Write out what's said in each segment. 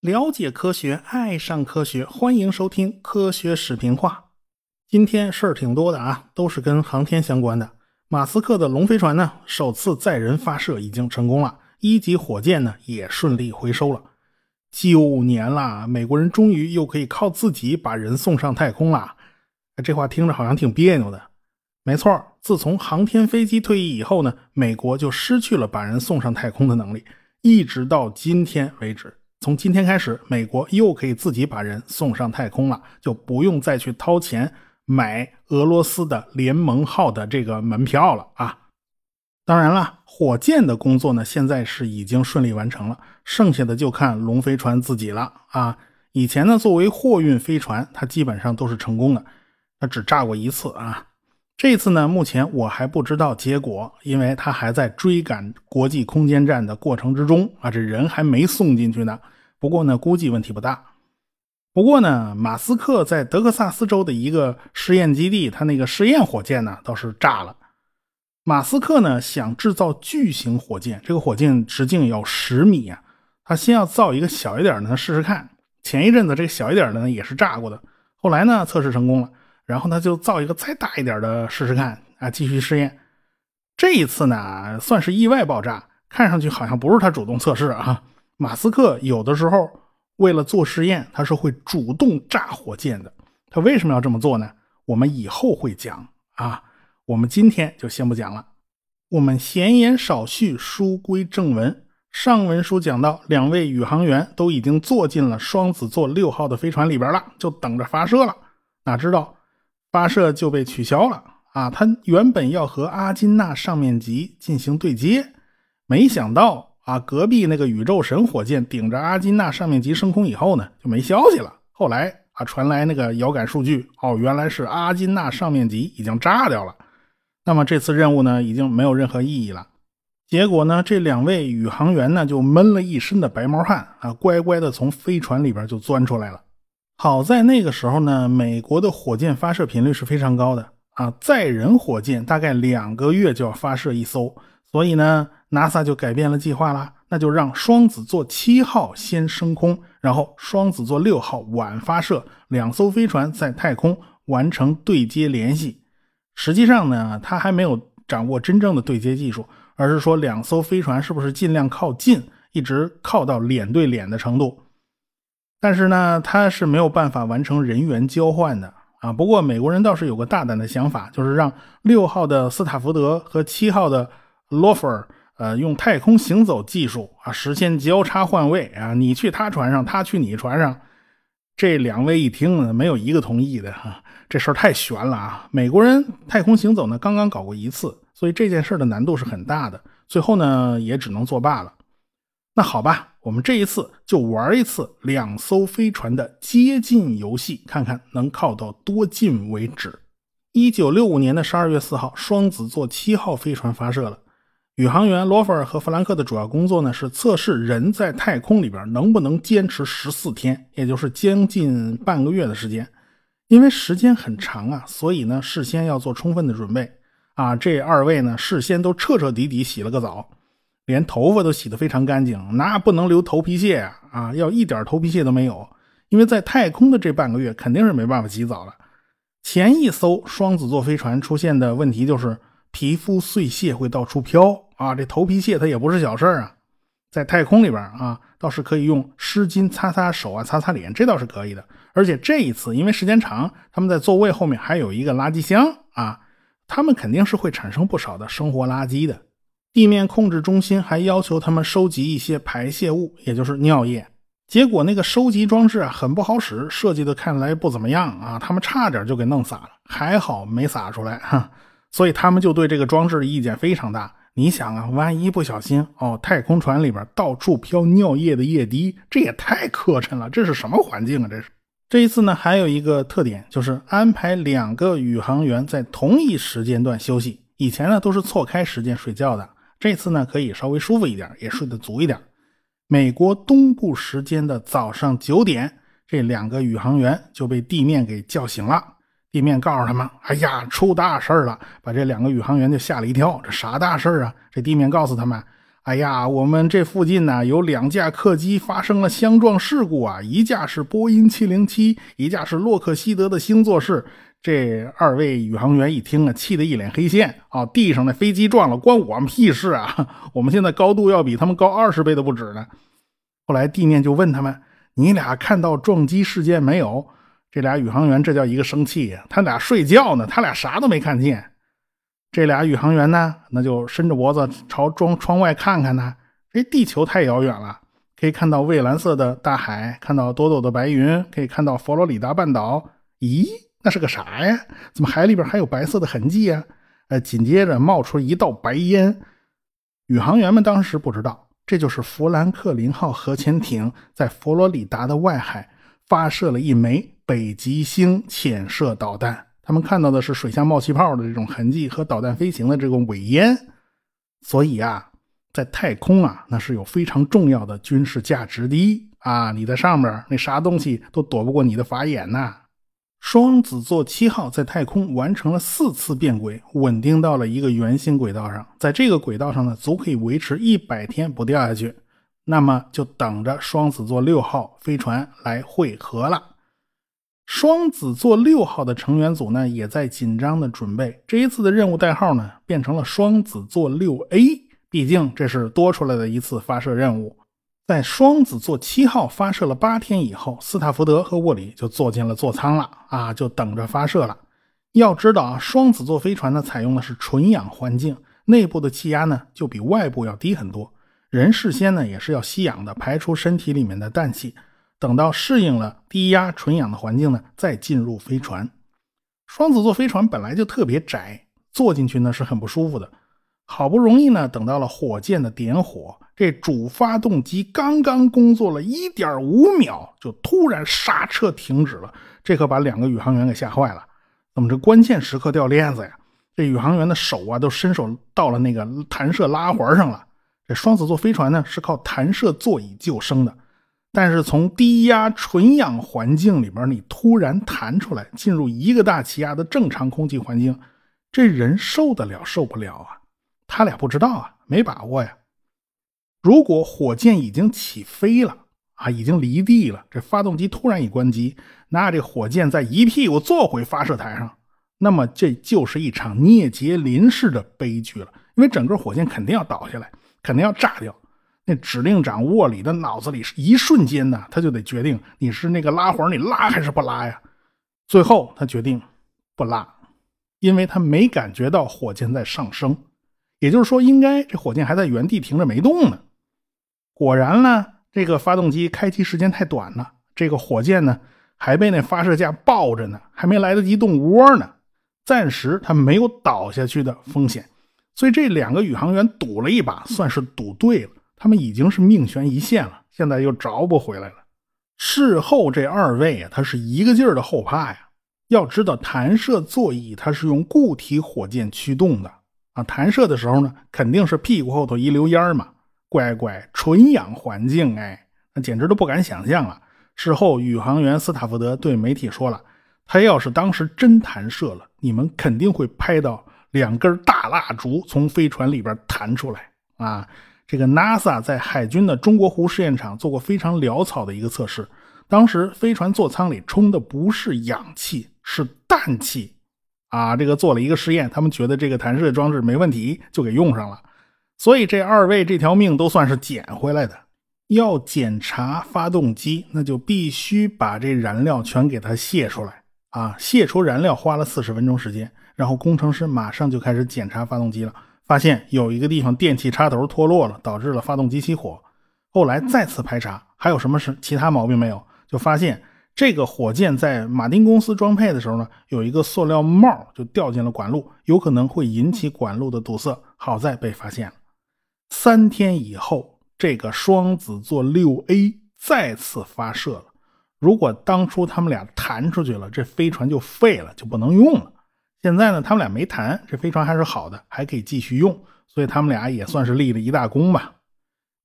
了解科学，爱上科学，欢迎收听科学视频化。今天事儿挺多的啊，都是跟航天相关的。马斯克的龙飞船呢，首次载人发射已经成功了，一级火箭呢也顺利回收了。九年了，美国人终于又可以靠自己把人送上太空了。这话听着好像挺别扭的。没错，自从航天飞机退役以后呢，美国就失去了把人送上太空的能力，一直到今天为止。从今天开始，美国又可以自己把人送上太空了，就不用再去掏钱买俄罗斯的联盟号的这个门票了啊！当然了，火箭的工作呢，现在是已经顺利完成了，剩下的就看龙飞船自己了啊！以前呢，作为货运飞船，它基本上都是成功的，它只炸过一次啊。这次呢，目前我还不知道结果，因为它还在追赶国际空间站的过程之中啊，这人还没送进去呢。不过呢，估计问题不大。不过呢，马斯克在德克萨斯州的一个试验基地，他那个试验火箭呢倒是炸了。马斯克呢想制造巨型火箭，这个火箭直径有十米啊，他先要造一个小一点的试试看。前一阵子这个小一点的呢也是炸过的，后来呢测试成功了，然后呢就造一个再大一点的试试看啊，继续试验。这一次呢算是意外爆炸，看上去好像不是他主动测试啊。马斯克有的时候为了做实验，他是会主动炸火箭的。他为什么要这么做呢？我们以后会讲啊。我们今天就先不讲了。我们闲言少叙，书归正文。上文书讲到，两位宇航员都已经坐进了双子座六号的飞船里边了，就等着发射了。哪知道发射就被取消了啊！他原本要和阿金纳上面级进行对接，没想到。啊，隔壁那个宇宙神火箭顶着阿金纳上面级升空以后呢，就没消息了。后来啊，传来那个遥感数据，哦，原来是阿金纳上面级已经炸掉了。那么这次任务呢，已经没有任何意义了。结果呢，这两位宇航员呢，就闷了一身的白毛汗啊，乖乖的从飞船里边就钻出来了。好在那个时候呢，美国的火箭发射频率是非常高的啊，载人火箭大概两个月就要发射一艘，所以呢。NASA 就改变了计划了，那就让双子座七号先升空，然后双子座六号晚发射，两艘飞船在太空完成对接联系。实际上呢，他还没有掌握真正的对接技术，而是说两艘飞船是不是尽量靠近，一直靠到脸对脸的程度。但是呢，他是没有办法完成人员交换的啊。不过美国人倒是有个大胆的想法，就是让六号的斯塔福德和七号的罗弗尔。呃，用太空行走技术啊，实现交叉换位啊，你去他船上，他去你船上。这两位一听呢，没有一个同意的哈，这事儿太悬了啊！美国人太空行走呢，刚刚搞过一次，所以这件事的难度是很大的。最后呢，也只能作罢了。那好吧，我们这一次就玩一次两艘飞船的接近游戏，看看能靠到多近为止。一九六五年的十二月四号，双子座七号飞船发射了。宇航员罗弗尔和弗兰克的主要工作呢，是测试人在太空里边能不能坚持十四天，也就是将近半个月的时间。因为时间很长啊，所以呢，事先要做充分的准备啊。这二位呢，事先都彻彻底底洗了个澡，连头发都洗得非常干净，那不能留头皮屑啊啊，要一点头皮屑都没有。因为在太空的这半个月，肯定是没办法洗澡了。前一艘双子座飞船出现的问题就是皮肤碎屑会到处飘。啊，这头皮屑它也不是小事儿啊，在太空里边啊，倒是可以用湿巾擦擦手啊，擦擦脸，这倒是可以的。而且这一次因为时间长，他们在座位后面还有一个垃圾箱啊，他们肯定是会产生不少的生活垃圾的。地面控制中心还要求他们收集一些排泄物，也就是尿液。结果那个收集装置啊很不好使，设计的看来不怎么样啊，他们差点就给弄洒了，还好没洒出来哈。所以他们就对这个装置的意见非常大。你想啊，万一不小心哦，太空船里边到处飘尿液的液滴，这也太磕碜了。这是什么环境啊？这是这一次呢，还有一个特点，就是安排两个宇航员在同一时间段休息。以前呢都是错开时间睡觉的，这次呢可以稍微舒服一点，也睡得足一点。美国东部时间的早上九点，这两个宇航员就被地面给叫醒了。地面告诉他们：“哎呀，出大事了！”把这两个宇航员就吓了一跳。这啥大事啊？这地面告诉他们：“哎呀，我们这附近呢有两架客机发生了相撞事故啊，一架是波音707，一架是洛克希德的星座式。”这二位宇航员一听啊，气得一脸黑线啊！地上的飞机撞了，关我们屁事啊！我们现在高度要比他们高二十倍都不止呢。后来地面就问他们：“你俩看到撞击事件没有？”这俩宇航员这叫一个生气呀！他俩睡觉呢，他俩啥都没看见。这俩宇航员呢，那就伸着脖子朝窗窗外看看呢。这地球太遥远了，可以看到蔚蓝色的大海，看到朵朵的白云，可以看到佛罗里达半岛。咦？那是个啥呀？怎么海里边还有白色的痕迹呀？呃，紧接着冒出一道白烟。宇航员们当时不知道，这就是弗兰克林号核潜艇在佛罗里达的外海发射了一枚北极星潜射导弹。他们看到的是水下冒气泡的这种痕迹和导弹飞行的这种尾烟。所以啊，在太空啊，那是有非常重要的军事价值的啊！你在上面，那啥东西都躲不过你的法眼呐。双子座七号在太空完成了四次变轨，稳定到了一个圆形轨道上。在这个轨道上呢，足可以维持一百天不掉下去。那么就等着双子座六号飞船来汇合了。双子座六号的成员组呢，也在紧张的准备。这一次的任务代号呢，变成了双子座六 A，毕竟这是多出来的一次发射任务。在双子座七号发射了八天以后，斯塔福德和沃里就坐进了座舱了啊，就等着发射了。要知道啊，双子座飞船呢采用的是纯氧环境，内部的气压呢就比外部要低很多。人事先呢也是要吸氧的，排出身体里面的氮气。等到适应了低压纯氧的环境呢，再进入飞船。双子座飞船本来就特别窄，坐进去呢是很不舒服的。好不容易呢，等到了火箭的点火。这主发动机刚刚工作了一点五秒，就突然刹车停止了，这可把两个宇航员给吓坏了。怎么这关键时刻掉链子呀？这宇航员的手啊，都伸手到了那个弹射拉环上了。这双子座飞船呢，是靠弹射座椅救生的，但是从低压纯氧环境里边，你突然弹出来，进入一个大气压的正常空气环境，这人受得了受不了啊？他俩不知道啊，没把握呀。如果火箭已经起飞了啊，已经离地了，这发动机突然一关机，那这火箭再一屁股坐回发射台上，那么这就是一场聂杰林式的悲剧了。因为整个火箭肯定要倒下来，肯定要炸掉。那指令长沃里的脑子里是一瞬间呢，他就得决定你是那个拉环，你拉还是不拉呀？最后他决定不拉，因为他没感觉到火箭在上升，也就是说，应该这火箭还在原地停着没动呢。果然呢，这个发动机开机时间太短了，这个火箭呢还被那发射架抱着呢，还没来得及动窝呢，暂时它没有倒下去的风险，所以这两个宇航员赌了一把，算是赌对了。他们已经是命悬一线了，现在又找不回来了。事后这二位啊，他是一个劲儿的后怕呀。要知道，弹射座椅它是用固体火箭驱动的啊，弹射的时候呢，肯定是屁股后头一溜烟嘛。乖乖，纯氧环境，哎，那简直都不敢想象了。事后，宇航员斯塔福德对媒体说了：“他要是当时真弹射了，你们肯定会拍到两根大蜡烛从飞船里边弹出来啊！”这个 NASA 在海军的中国湖试验场做过非常潦草的一个测试，当时飞船座舱里充的不是氧气，是氮气啊！这个做了一个实验，他们觉得这个弹射装置没问题，就给用上了。所以这二位这条命都算是捡回来的。要检查发动机，那就必须把这燃料全给它卸出来啊！卸出燃料花了四十分钟时间，然后工程师马上就开始检查发动机了，发现有一个地方电气插头脱落了，导致了发动机起火。后来再次排查，还有什么是其他毛病没有？就发现这个火箭在马丁公司装配的时候呢，有一个塑料帽就掉进了管路，有可能会引起管路的堵塞。好在被发现了。三天以后，这个双子座六 A 再次发射了。如果当初他们俩弹出去了，这飞船就废了，就不能用了。现在呢，他们俩没弹，这飞船还是好的，还可以继续用。所以他们俩也算是立了一大功吧。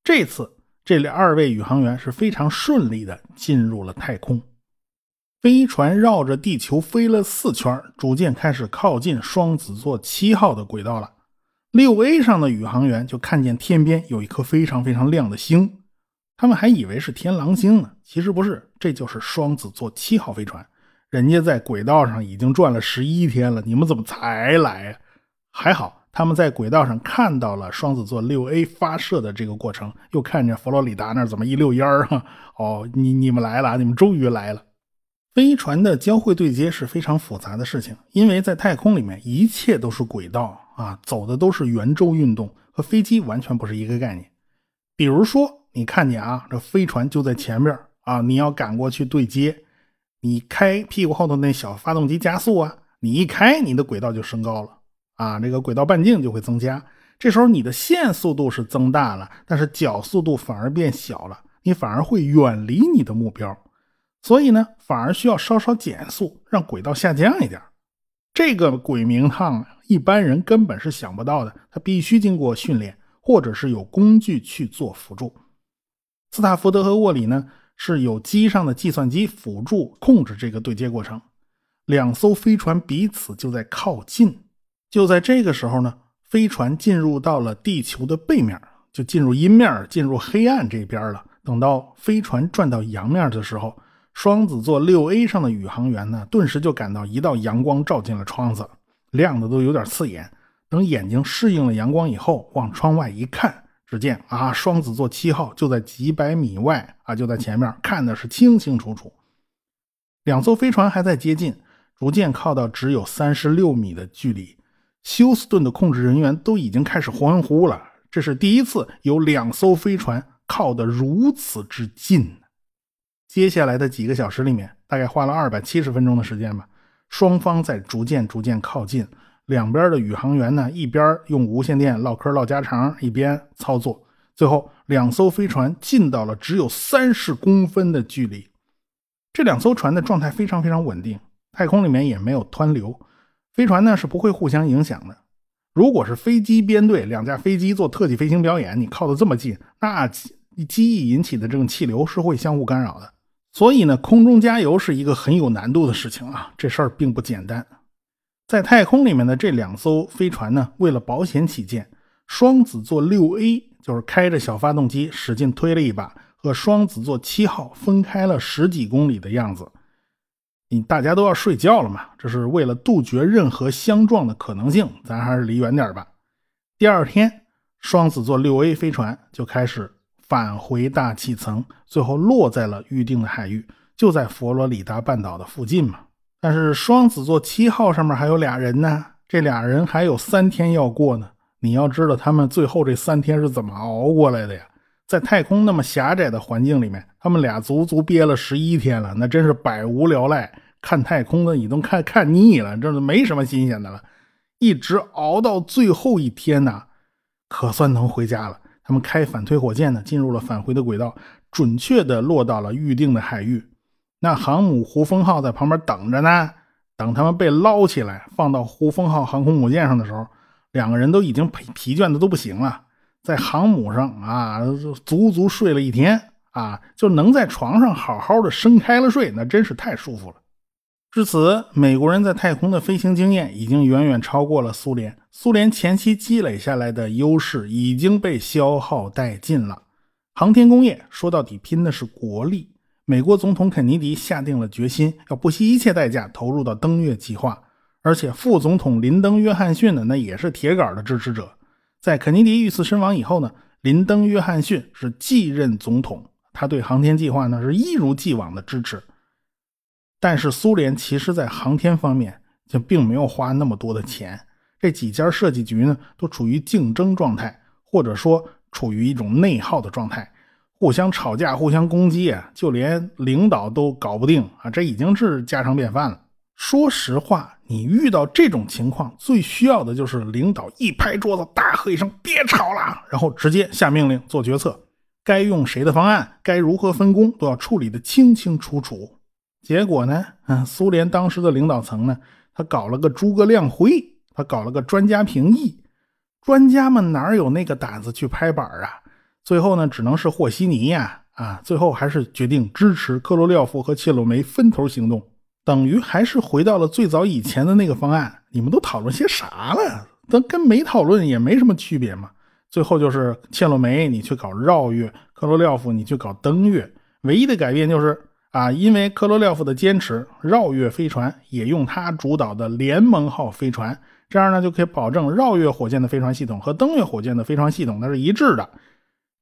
这次，这二位宇航员是非常顺利的进入了太空。飞船绕着地球飞了四圈，逐渐开始靠近双子座七号的轨道了。六 A 上的宇航员就看见天边有一颗非常非常亮的星，他们还以为是天狼星呢，其实不是，这就是双子座七号飞船。人家在轨道上已经转了十一天了，你们怎么才来？还好他们在轨道上看到了双子座六 A 发射的这个过程，又看见佛罗里达那儿怎么一溜烟儿哈。哦，你你们来了，你们终于来了。飞船的交会对接是非常复杂的事情，因为在太空里面一切都是轨道啊，走的都是圆周运动，和飞机完全不是一个概念。比如说，你看见啊，这飞船就在前面啊，你要赶过去对接，你开屁股后头那小发动机加速啊，你一开，你的轨道就升高了啊，这个轨道半径就会增加。这时候你的线速度是增大了，但是角速度反而变小了，你反而会远离你的目标。所以呢，反而需要稍稍减速，让轨道下降一点。这个鬼名堂一般人根本是想不到的，他必须经过训练，或者是有工具去做辅助。斯塔福德和沃里呢，是有机上的计算机辅助控制这个对接过程。两艘飞船彼此就在靠近。就在这个时候呢，飞船进入到了地球的背面，就进入阴面，进入黑暗这边了。等到飞船转到阳面的时候，双子座六 A 上的宇航员呢，顿时就感到一道阳光照进了窗子，亮的都有点刺眼。等眼睛适应了阳光以后，往窗外一看，只见啊，双子座七号就在几百米外啊，就在前面，看的是清清楚楚。两艘飞船还在接近，逐渐靠到只有三十六米的距离。休斯顿的控制人员都已经开始欢呼了，这是第一次有两艘飞船靠得如此之近。接下来的几个小时里面，大概花了二百七十分钟的时间吧。双方在逐渐逐渐靠近，两边的宇航员呢，一边用无线电唠嗑唠家常，一边操作。最后，两艘飞船近到了只有三十公分的距离。这两艘船的状态非常非常稳定，太空里面也没有湍流，飞船呢是不会互相影响的。如果是飞机编队，两架飞机做特技飞行表演，你靠得这么近，那机翼引起的这种气流是会相互干扰的。所以呢，空中加油是一个很有难度的事情啊，这事儿并不简单。在太空里面的这两艘飞船呢，为了保险起见，双子座六 A 就是开着小发动机使劲推了一把，和双子座七号分开了十几公里的样子。你大家都要睡觉了嘛，这是为了杜绝任何相撞的可能性，咱还是离远点吧。第二天，双子座六 A 飞船就开始。返回大气层，最后落在了预定的海域，就在佛罗里达半岛的附近嘛。但是双子座七号上面还有俩人呢，这俩人还有三天要过呢。你要知道他们最后这三天是怎么熬过来的呀？在太空那么狭窄的环境里面，他们俩足足憋了十一天了，那真是百无聊赖。看太空的你都看看腻了，这是没什么新鲜的了。一直熬到最后一天呢，可算能回家了。他们开反推火箭呢，进入了返回的轨道，准确的落到了预定的海域。那航母胡风号在旁边等着呢。等他们被捞起来，放到胡风号航空母舰上的时候，两个人都已经疲疲倦的都不行了。在航母上啊，足足睡了一天啊，就能在床上好好的伸开了睡，那真是太舒服了。至此，美国人在太空的飞行经验已经远远超过了苏联。苏联前期积累下来的优势已经被消耗殆尽了。航天工业说到底拼的是国力。美国总统肯尼迪下定了决心，要不惜一切代价投入到登月计划。而且，副总统林登·约翰逊呢，那也是铁杆的支持者。在肯尼迪遇刺身亡以后呢，林登·约翰逊是继任总统，他对航天计划呢是一如既往的支持。但是苏联其实，在航天方面就并没有花那么多的钱。这几家设计局呢，都处于竞争状态，或者说处于一种内耗的状态，互相吵架、互相攻击啊，就连领导都搞不定啊，这已经是家常便饭了。说实话，你遇到这种情况，最需要的就是领导一拍桌子，大喝一声“别吵了”，然后直接下命令做决策，该用谁的方案，该如何分工，都要处理的清清楚楚。结果呢？嗯，苏联当时的领导层呢，他搞了个诸葛亮会，他搞了个专家评议，专家们哪有那个胆子去拍板啊？最后呢，只能是和稀泥呀，啊，最后还是决定支持克罗廖夫和切洛梅分头行动。等于还是回到了最早以前的那个方案。你们都讨论些啥了？那跟没讨论也没什么区别嘛。最后就是切洛梅你去搞绕月，克罗廖夫你去搞登月，唯一的改变就是啊，因为科罗廖夫的坚持，绕月飞船也用他主导的联盟号飞船，这样呢就可以保证绕月火箭的飞船系统和登月火箭的飞船系统那是一致的。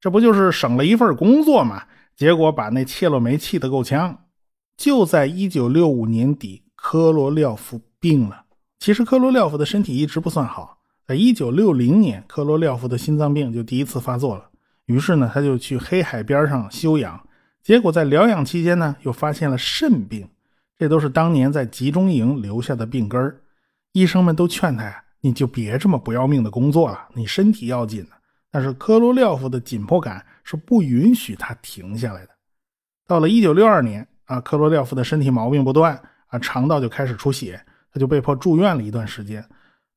这不就是省了一份工作吗？结果把那切洛梅气得够呛。就在一九六五年底，科罗廖夫病了。其实科罗廖夫的身体一直不算好，在一九六零年，科罗廖夫的心脏病就第一次发作了。于是呢，他就去黑海边上休养。结果在疗养期间呢，又发现了肾病。这都是当年在集中营留下的病根儿。医生们都劝他呀：“你就别这么不要命的工作了，你身体要紧呢。”但是科罗廖夫的紧迫感是不允许他停下来的。到了1962年啊，科罗廖夫的身体毛病不断啊，肠道就开始出血，他就被迫住院了一段时间。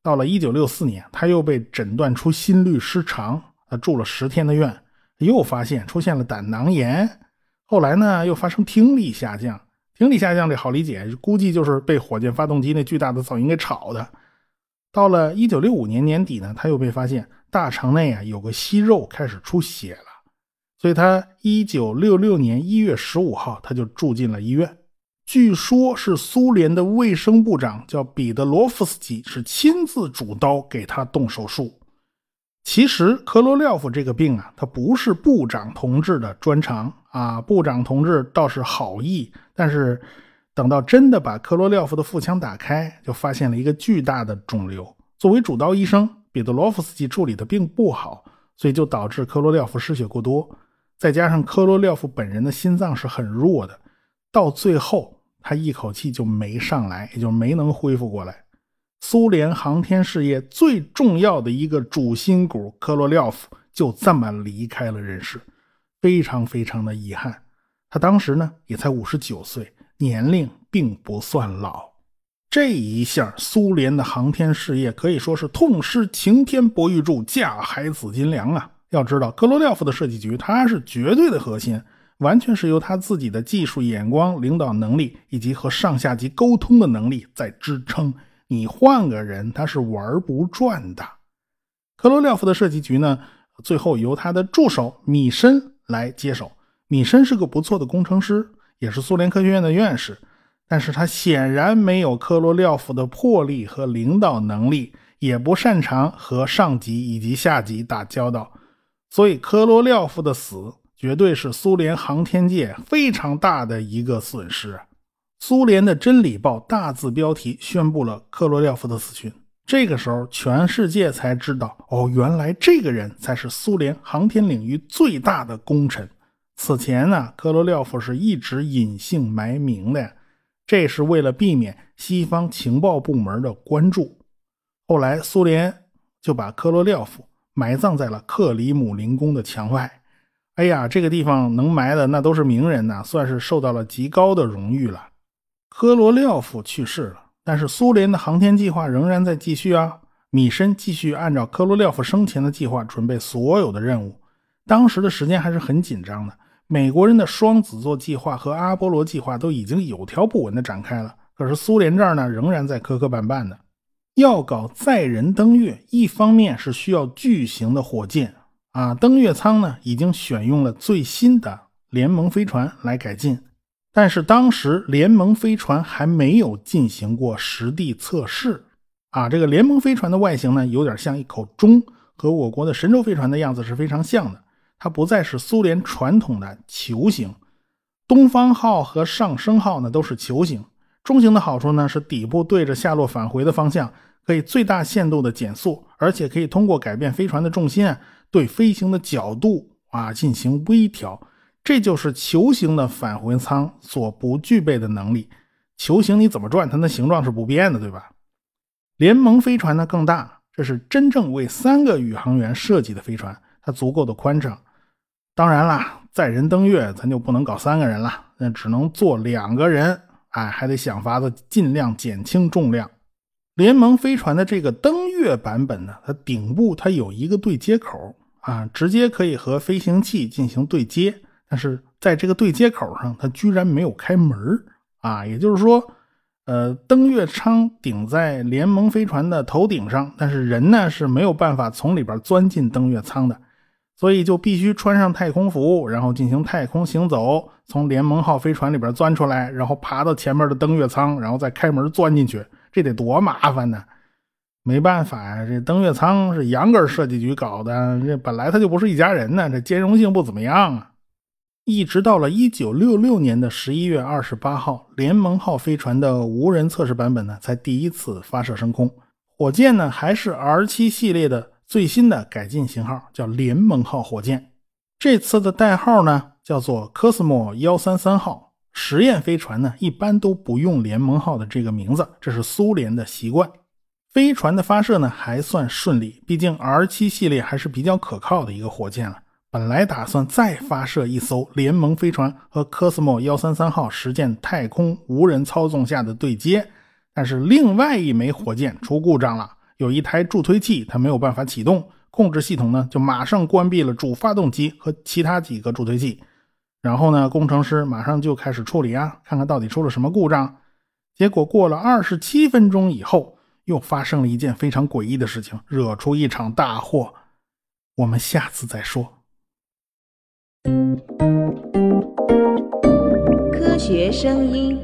到了1964年，他又被诊断出心律失常，啊住了十天的院，又发现出现了胆囊炎。后来呢，又发生听力下降。听力下降这好理解，估计就是被火箭发动机那巨大的噪音给吵的。到了1965年年底呢，他又被发现。大肠内啊有个息肉开始出血了，所以他一九六六年一月十五号他就住进了医院。据说，是苏联的卫生部长叫彼得罗夫斯基是亲自主刀给他动手术。其实，科罗廖夫这个病啊，他不是部长同志的专长啊。部长同志倒是好意，但是等到真的把科罗廖夫的腹腔打开，就发现了一个巨大的肿瘤。作为主刀医生。彼得罗夫斯基处理的并不好，所以就导致科罗廖夫失血过多。再加上科罗廖夫本人的心脏是很弱的，到最后他一口气就没上来，也就没能恢复过来。苏联航天事业最重要的一个主心骨科罗廖夫就这么离开了人世，非常非常的遗憾。他当时呢也才五十九岁，年龄并不算老。这一下，苏联的航天事业可以说是痛失擎天博玉柱，架海紫金梁啊！要知道，科罗廖夫的设计局，他是绝对的核心，完全是由他自己的技术眼光、领导能力以及和上下级沟通的能力在支撑。你换个人，他是玩不转的。科罗廖夫的设计局呢，最后由他的助手米申来接手。米申是个不错的工程师，也是苏联科学院的院士。但是他显然没有科罗廖夫的魄力和领导能力，也不擅长和上级以及下级打交道，所以科罗廖夫的死绝对是苏联航天界非常大的一个损失。苏联的《真理报》大字标题宣布了科罗廖夫的死讯，这个时候全世界才知道，哦，原来这个人才是苏联航天领域最大的功臣。此前呢，科罗廖夫是一直隐姓埋名的。这是为了避免西方情报部门的关注。后来，苏联就把科罗廖夫埋葬在了克里姆林宫的墙外。哎呀，这个地方能埋的那都是名人呐，算是受到了极高的荣誉了。科罗廖夫去世了，但是苏联的航天计划仍然在继续啊。米申继续按照科罗廖夫生前的计划准备所有的任务。当时的时间还是很紧张的。美国人的双子座计划和阿波罗计划都已经有条不紊地展开了，可是苏联这儿呢，仍然在磕磕绊绊的。要搞载人登月，一方面是需要巨型的火箭啊，登月舱呢已经选用了最新的联盟飞船来改进，但是当时联盟飞船还没有进行过实地测试啊。这个联盟飞船的外形呢，有点像一口钟，和我国的神舟飞船的样子是非常像的。它不再是苏联传统的球形，东方号和上升号呢都是球形。中型的好处呢是底部对着下落返回的方向，可以最大限度的减速，而且可以通过改变飞船的重心啊，对飞行的角度啊进行微调。这就是球形的返回舱所不具备的能力。球形你怎么转，它的形状是不变的，对吧？联盟飞船呢更大，这是真正为三个宇航员设计的飞船，它足够的宽敞。当然啦，载人登月，咱就不能搞三个人了，那只能坐两个人。哎，还得想法子尽量减轻重量。联盟飞船的这个登月版本呢，它顶部它有一个对接口啊，直接可以和飞行器进行对接。但是在这个对接口上，它居然没有开门啊，也就是说，呃，登月舱顶在联盟飞船的头顶上，但是人呢是没有办法从里边钻进登月舱的，所以就必须穿上太空服，然后进行太空行走，从联盟号飞船里边钻出来，然后爬到前面的登月舱，然后再开门钻进去，这得多麻烦呢！没办法呀，这登月舱是杨根设计局搞的，这本来他就不是一家人呢，这兼容性不怎么样啊。一直到了一九六六年的十一月二十八号，联盟号飞船的无人测试版本呢，才第一次发射升空。火箭呢，还是 R 七系列的最新的改进型号，叫联盟号火箭。这次的代号呢，叫做科斯莫幺三三号。实验飞船呢，一般都不用联盟号的这个名字，这是苏联的习惯。飞船的发射呢，还算顺利，毕竟 R 七系列还是比较可靠的一个火箭了。本来打算再发射一艘联盟飞船和科斯莫幺三三号实践太空无人操纵下的对接，但是另外一枚火箭出故障了，有一台助推器它没有办法启动，控制系统呢就马上关闭了主发动机和其他几个助推器。然后呢，工程师马上就开始处理啊，看看到底出了什么故障。结果过了二十七分钟以后，又发生了一件非常诡异的事情，惹出一场大祸。我们下次再说。科学声音。